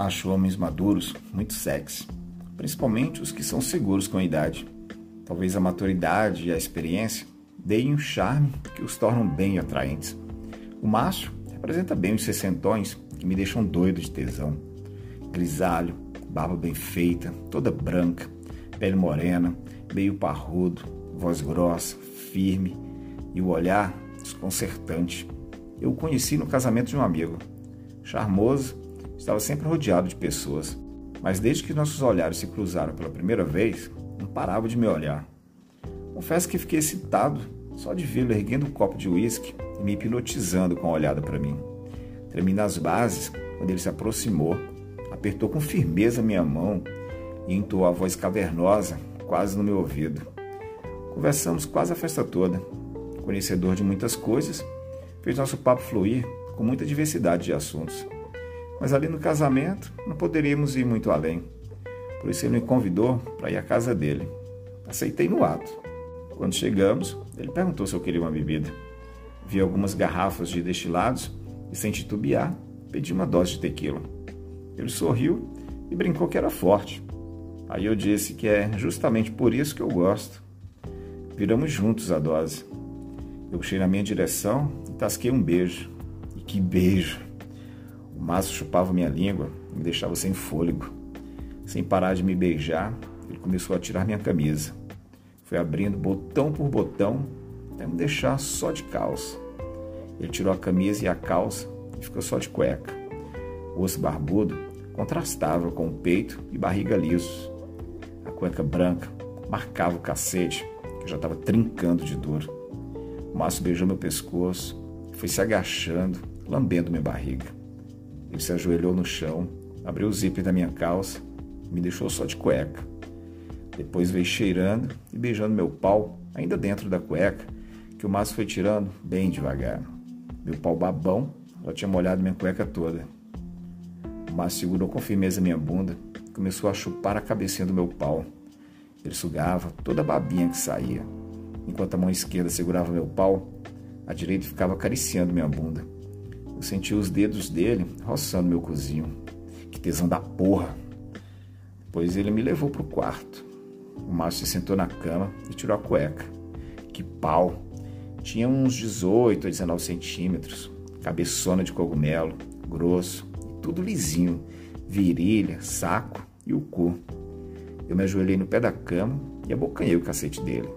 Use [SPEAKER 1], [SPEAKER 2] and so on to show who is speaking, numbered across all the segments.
[SPEAKER 1] Acho homens maduros muito sexy, principalmente os que são seguros com a idade. Talvez a maturidade e a experiência deem um charme que os tornam bem atraentes. O macho representa bem os sessentões que me deixam doido de tesão. Grisalho, barba bem feita, toda branca, pele morena, meio parrudo, voz grossa, firme e o olhar desconcertante. Eu o conheci no casamento de um amigo. Charmoso, estava sempre rodeado de pessoas, mas desde que nossos olhares se cruzaram pela primeira vez, não parava de me olhar. Confesso que fiquei excitado só de vê-lo erguendo um copo de uísque e me hipnotizando com a olhada para mim. Tremi nas bases quando ele se aproximou, apertou com firmeza minha mão e entoou a voz cavernosa quase no meu ouvido. Conversamos quase a festa toda. Conhecedor de muitas coisas, fez nosso papo fluir com muita diversidade de assuntos. Mas ali no casamento não poderíamos ir muito além. Por isso ele me convidou para ir à casa dele. Aceitei no ato. Quando chegamos, ele perguntou se eu queria uma bebida. Vi algumas garrafas de destilados e, sem titubear, pedi uma dose de tequila. Ele sorriu e brincou que era forte. Aí eu disse que é justamente por isso que eu gosto. Viramos juntos a dose. Eu puxei na minha direção e tasquei um beijo. E que beijo! O chupava minha língua me deixava sem fôlego. Sem parar de me beijar, ele começou a tirar minha camisa. Foi abrindo botão por botão até me deixar só de calça. Ele tirou a camisa e a calça e ficou só de cueca. O osso barbudo contrastava com o peito e barriga lisos. A cueca branca marcava o cacete, que já estava trincando de dor. O maço beijou meu pescoço e foi se agachando, lambendo minha barriga. Ele se ajoelhou no chão, abriu o zíper da minha calça e me deixou só de cueca. Depois veio cheirando e beijando meu pau, ainda dentro da cueca, que o maço foi tirando bem devagar. Meu pau babão já tinha molhado minha cueca toda. O maço segurou com firmeza minha bunda e começou a chupar a cabecinha do meu pau. Ele sugava toda a babinha que saía. Enquanto a mão esquerda segurava meu pau, a direita ficava acariciando minha bunda. Eu senti os dedos dele roçando meu cozinho. Que tesão da porra! Depois ele me levou para o quarto. O Márcio se sentou na cama e tirou a cueca. Que pau! Tinha uns 18 a 19 centímetros, cabeçona de cogumelo, grosso tudo lisinho, virilha, saco e o cu. Eu me ajoelhei no pé da cama e abocanhei o cacete dele.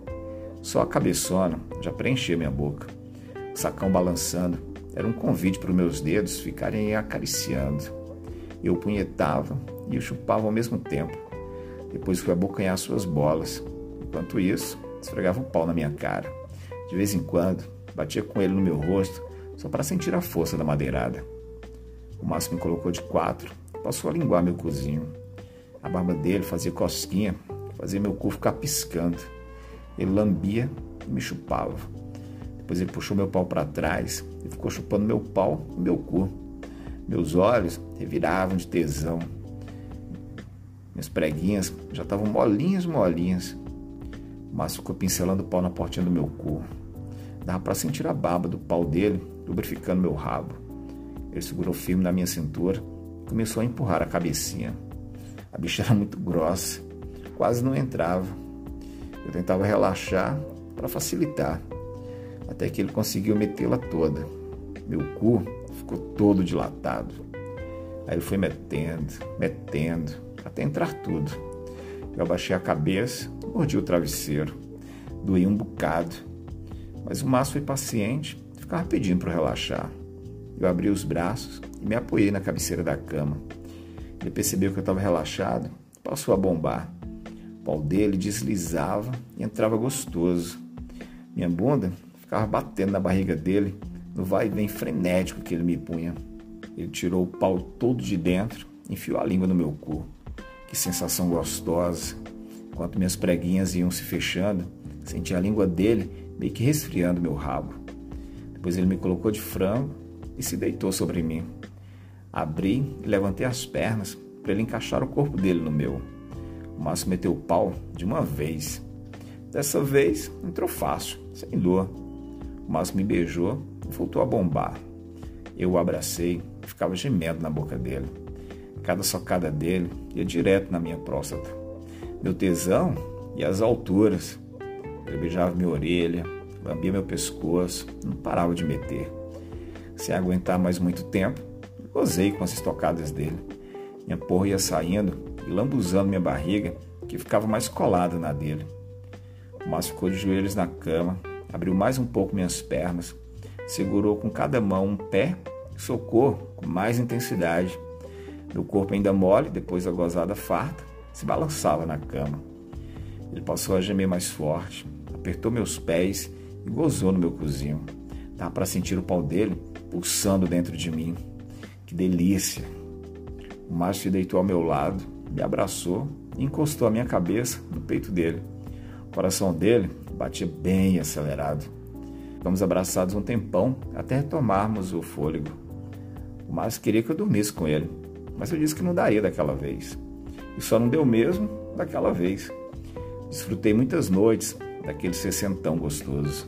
[SPEAKER 1] Só a cabeçona já preenchia minha boca. O sacão balançando era um convite para os meus dedos ficarem acariciando. Eu punhetava e o chupava ao mesmo tempo. Depois fui abocanhar suas bolas. Enquanto isso, esfregava o pau na minha cara. De vez em quando, batia com ele no meu rosto só para sentir a força da madeirada. O Márcio me colocou de quatro passou a linguar meu cozinho. A barba dele fazia cosquinha, fazia meu cu ficar piscando. Ele lambia e me chupava. Depois ele puxou meu pau para trás e ficou chupando meu pau e meu cu. Meus olhos reviravam de tesão. Minhas preguinhas já estavam molinhas, molinhas. O Márcio ficou pincelando o pau na portinha do meu cu. Dava para sentir a baba do pau dele lubrificando meu rabo. Ele segurou firme na minha cintura e começou a empurrar a cabecinha. A bicha era muito grossa, quase não entrava. Eu tentava relaxar para facilitar até que ele conseguiu metê-la toda. Meu cu ficou todo dilatado. Aí ele foi metendo, metendo, até entrar tudo. Eu abaixei a cabeça, mordi o travesseiro. Doía um bocado. Mas o maço foi paciente, ficava pedindo para relaxar. Eu abri os braços e me apoiei na cabeceira da cama. Ele percebeu que eu estava relaxado, passou a bombar. O pau dele deslizava e entrava gostoso. Minha bunda ficava batendo na barriga dele, no vai e vem frenético que ele me punha. Ele tirou o pau todo de dentro, enfiou a língua no meu cu. Que sensação gostosa. Enquanto minhas preguinhas iam se fechando, senti a língua dele meio que resfriando meu rabo. Depois ele me colocou de frango e se deitou sobre mim. Abri e levantei as pernas para ele encaixar o corpo dele no meu. O Márcio meteu o pau de uma vez. Dessa vez entrou fácil, sem dor mas me beijou e voltou a bombar. Eu o abracei e ficava gemendo na boca dele. Cada socada dele ia direto na minha próstata. Meu tesão ia às alturas. Ele beijava minha orelha, lambia meu pescoço, não parava de meter. Sem aguentar mais muito tempo, gozei com as estocadas dele. Minha porra ia saindo e lambuzando minha barriga, que ficava mais colada na dele. Márcio ficou de joelhos na cama, abriu mais um pouco minhas pernas, segurou com cada mão um pé socou com mais intensidade. Meu corpo ainda mole, depois da gozada farta, se balançava na cama. Ele passou a gemer mais forte, apertou meus pés e gozou no meu cozinho. Dá para sentir o pau dele pulsando dentro de mim. Que delícia! O Márcio se deitou ao meu lado, me abraçou e encostou a minha cabeça no peito dele. O coração dele batia bem acelerado. Ficamos abraçados um tempão até retomarmos o fôlego. O Márcio queria que eu dormisse com ele, mas eu disse que não daria daquela vez. E só não deu mesmo daquela vez. Desfrutei muitas noites daquele sessentão gostoso.